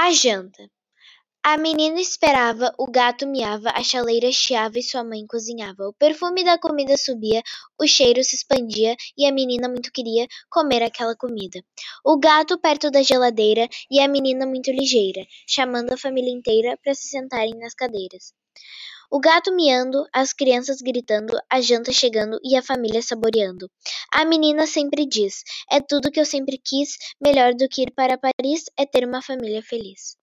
A janta. A menina esperava, o gato miava, a chaleira chiava e sua mãe cozinhava. O perfume da comida subia, o cheiro se expandia e a menina muito queria comer aquela comida. O gato perto da geladeira e a menina muito ligeira, chamando a família inteira para se sentarem nas cadeiras. O gato miando, as crianças gritando, a janta chegando e a família saboreando. A menina sempre diz: É tudo que eu sempre quis, melhor do que ir para Paris é ter uma família feliz.